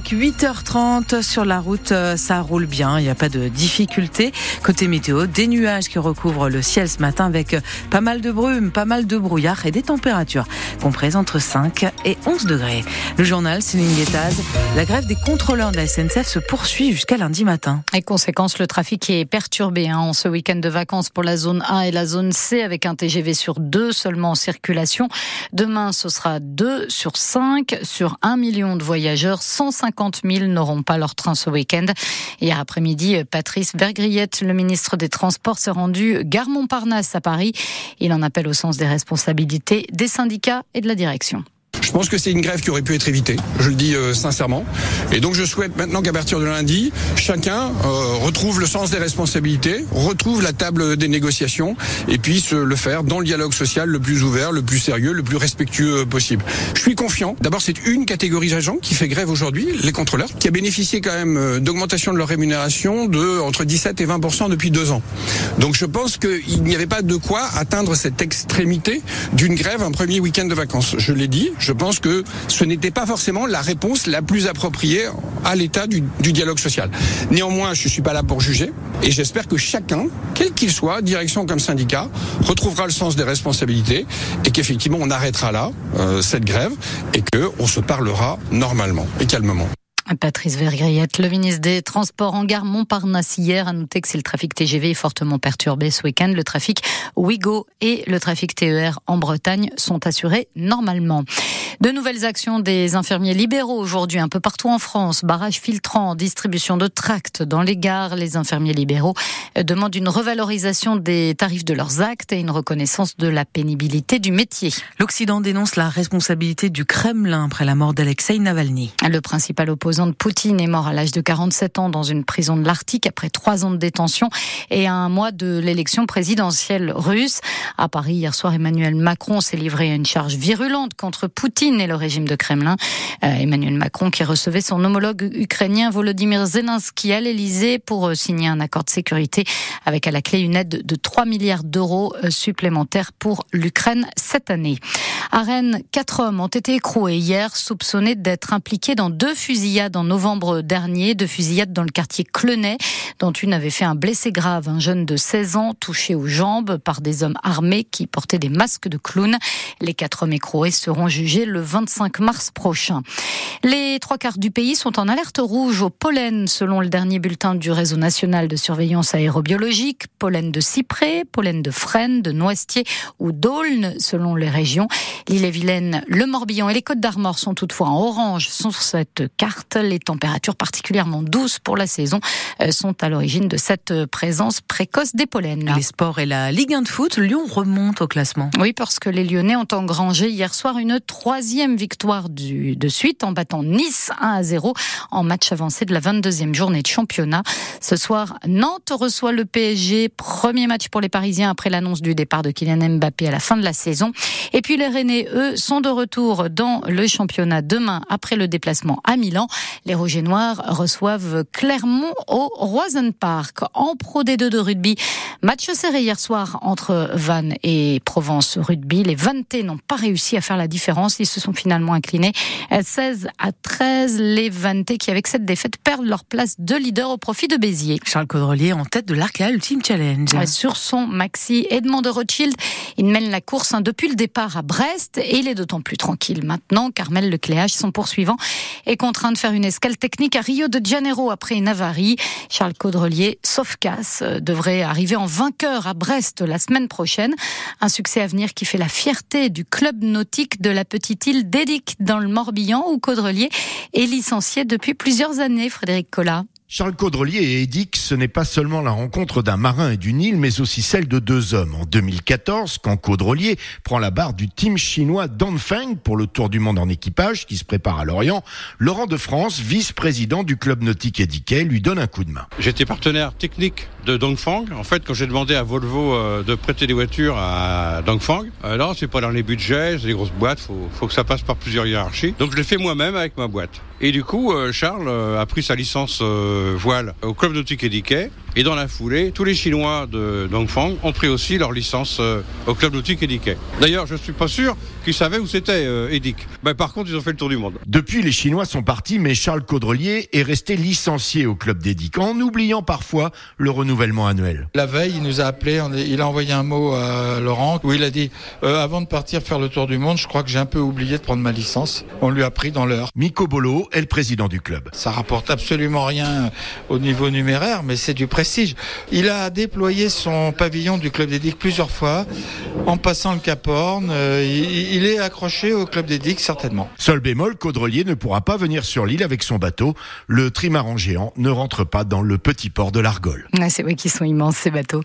8h30 sur la route, euh, ça roule bien, il n'y a pas de difficulté. Côté météo, des nuages qui recouvrent le ciel ce matin avec pas mal de brume, pas mal de brouillard et des températures comprises entre 5 et 11 degrés. Le journal Céline Guettaz, la grève des contrôleurs de la SNCF se poursuit jusqu'à lundi matin. Et conséquence, le trafic est perturbé hein, en ce week-end de vacances pour la zone A et la zone C avec un TGV sur 2 seulement en circulation. Demain, ce sera 2 sur 5 sur 1 million de voyageurs, 150 50 000 n'auront pas leur train ce week-end. Hier après-midi, Patrice Vergriette, le ministre des Transports, s'est rendu gare Montparnasse à Paris. Il en appelle au sens des responsabilités des syndicats et de la direction. Je pense que c'est une grève qui aurait pu être évitée, je le dis euh, sincèrement. Et donc je souhaite maintenant qu'à partir de lundi, chacun euh, retrouve le sens des responsabilités, retrouve la table des négociations et puisse le faire dans le dialogue social le plus ouvert, le plus sérieux, le plus respectueux possible. Je suis confiant. D'abord, c'est une catégorie d'agents qui fait grève aujourd'hui, les contrôleurs, qui a bénéficié quand même euh, d'augmentation de leur rémunération de entre 17 et 20% depuis deux ans. Donc je pense qu'il n'y avait pas de quoi atteindre cette extrémité d'une grève un premier week-end de vacances. Je l'ai dit, pense que ce n'était pas forcément la réponse la plus appropriée à l'état du, dialogue social. Néanmoins, je ne suis pas là pour juger et j'espère que chacun, quel qu'il soit, direction comme syndicat, retrouvera le sens des responsabilités et qu'effectivement on arrêtera là euh, cette grève et qu'on se parlera normalement et calmement. Patrice Vergriette, le ministre des Transports en gare Montparnasse hier a noté que si le trafic TGV est fortement perturbé ce week-end, le trafic Ouigo et le trafic TER en Bretagne sont assurés normalement. De nouvelles actions des infirmiers libéraux aujourd'hui un peu partout en France. Barrage filtrant, distribution de tracts dans les gares. Les infirmiers libéraux demandent une revalorisation des tarifs de leurs actes et une reconnaissance de la pénibilité du métier. L'Occident dénonce la responsabilité du Kremlin après la mort d'Alexei Navalny. Le principal opposant de Poutine est mort à l'âge de 47 ans dans une prison de l'Arctique après trois ans de détention et un mois de l'élection présidentielle russe. À Paris, hier soir, Emmanuel Macron s'est livré à une charge virulente contre Poutine et le régime de Kremlin. Euh, Emmanuel Macron qui recevait son homologue ukrainien Volodymyr Zelensky à l'Elysée pour euh, signer un accord de sécurité avec à la clé une aide de 3 milliards d'euros euh, supplémentaires pour l'Ukraine cette année. À Rennes, quatre hommes ont été écroués hier, soupçonnés d'être impliqués dans deux fusillades en novembre dernier, deux fusillades dans le quartier Clenay, dont une avait fait un blessé grave, un jeune de 16 ans touché aux jambes par des hommes armés qui portaient des masques de clown. Les quatre hommes écroués seront jugés le 25 mars prochain. Les trois quarts du pays sont en alerte rouge au pollen, selon le dernier bulletin du réseau national de surveillance aérobiologique. Pollen de cyprès, pollen de frêne, de noisetier ou d'aulne, selon les régions. L'île-et-Vilaine, le Morbihan et les Côtes d'Armor sont toutefois en orange sur cette carte. Les températures particulièrement douces pour la saison euh, sont à l'origine de cette présence précoce des pollens. Les sports et la Ligue 1 de foot, Lyon remonte au classement. Oui, parce que les Lyonnais ont engrangé hier soir une troisième victoire du, de suite en battant Nice 1 à 0 en match avancé de la 22e journée de championnat. Ce soir, Nantes reçoit le PSG. Premier match pour les Parisiens après l'annonce du départ de Kylian Mbappé à la fin de la saison. Et puis les Rennais, eux, sont de retour dans le championnat demain après le déplacement à Milan. Les Rouges et Noirs reçoivent Clermont au Roisen Park. En Pro D2 de rugby, match serré hier soir entre Vannes et Provence Rugby. Les Vannetais n'ont pas réussi à faire la différence. Ils se sont finalement inclinés 16 à 13. Les Vannetais qui, avec cette défaite, perdent leur place de leader au profit de Béziers. Charles Caudrelier en tête de l'Arca Ultimate Challenge. Sur son maxi, Edmond de Rothschild, il mène la course hein, depuis le départ à Brest et il est d'autant plus tranquille maintenant. Carmel Lecléage, son poursuivant, est contraint de faire une escale technique à Rio de Janeiro après une avarie. Charles Caudrelier, sauf casse, devrait arriver en vainqueur à Brest la semaine prochaine. Un succès à venir qui fait la fierté du club nautique de la petite île d'Edic dans le Morbihan où Caudrelier est licencié depuis plusieurs années, Frédéric Collat. Charles Caudrelier et que ce n'est pas seulement la rencontre d'un marin et d'une île, mais aussi celle de deux hommes. En 2014, quand Caudrelier prend la barre du team chinois Dongfeng pour le Tour du Monde en équipage qui se prépare à Lorient, Laurent de France, vice-président du club nautique Ediquet, lui donne un coup de main. J'étais partenaire technique de Dongfeng. En fait, quand j'ai demandé à Volvo euh, de prêter des voitures à Dongfeng, alors c'est pas dans les budgets, c'est des grosses boîtes, faut, faut que ça passe par plusieurs hiérarchies. Donc je l'ai fait moi-même avec ma boîte. Et du coup, Charles a pris sa licence voile au club nautique Ediquet. Et dans la foulée, tous les Chinois de Dongfang ont pris aussi leur licence au club nautique Ediquet. D'ailleurs, je suis pas sûr qu'ils savaient où c'était Edic. Ben, par contre, ils ont fait le tour du monde. Depuis, les Chinois sont partis, mais Charles Caudrelier est resté licencié au club d'Edic, en oubliant parfois le renouvellement annuel. La veille, il nous a appelé, il a envoyé un mot à Laurent où il a dit euh, avant de partir faire le tour du monde, je crois que j'ai un peu oublié de prendre ma licence. On lui a pris dans l'heure. Miko Bolo est le président du club. Ça rapporte absolument rien au niveau numéraire, mais c'est du prestige. Il a déployé son pavillon du club d'Edic plusieurs fois en passant le Cap Horn. Euh, il, est accroché au club d'Edic certainement. Seul bémol, Caudrelier ne pourra pas venir sur l'île avec son bateau. Le trimaran géant ne rentre pas dans le petit port de l'Argol. Ah, c'est vrai qu'ils sont immenses ces bateaux.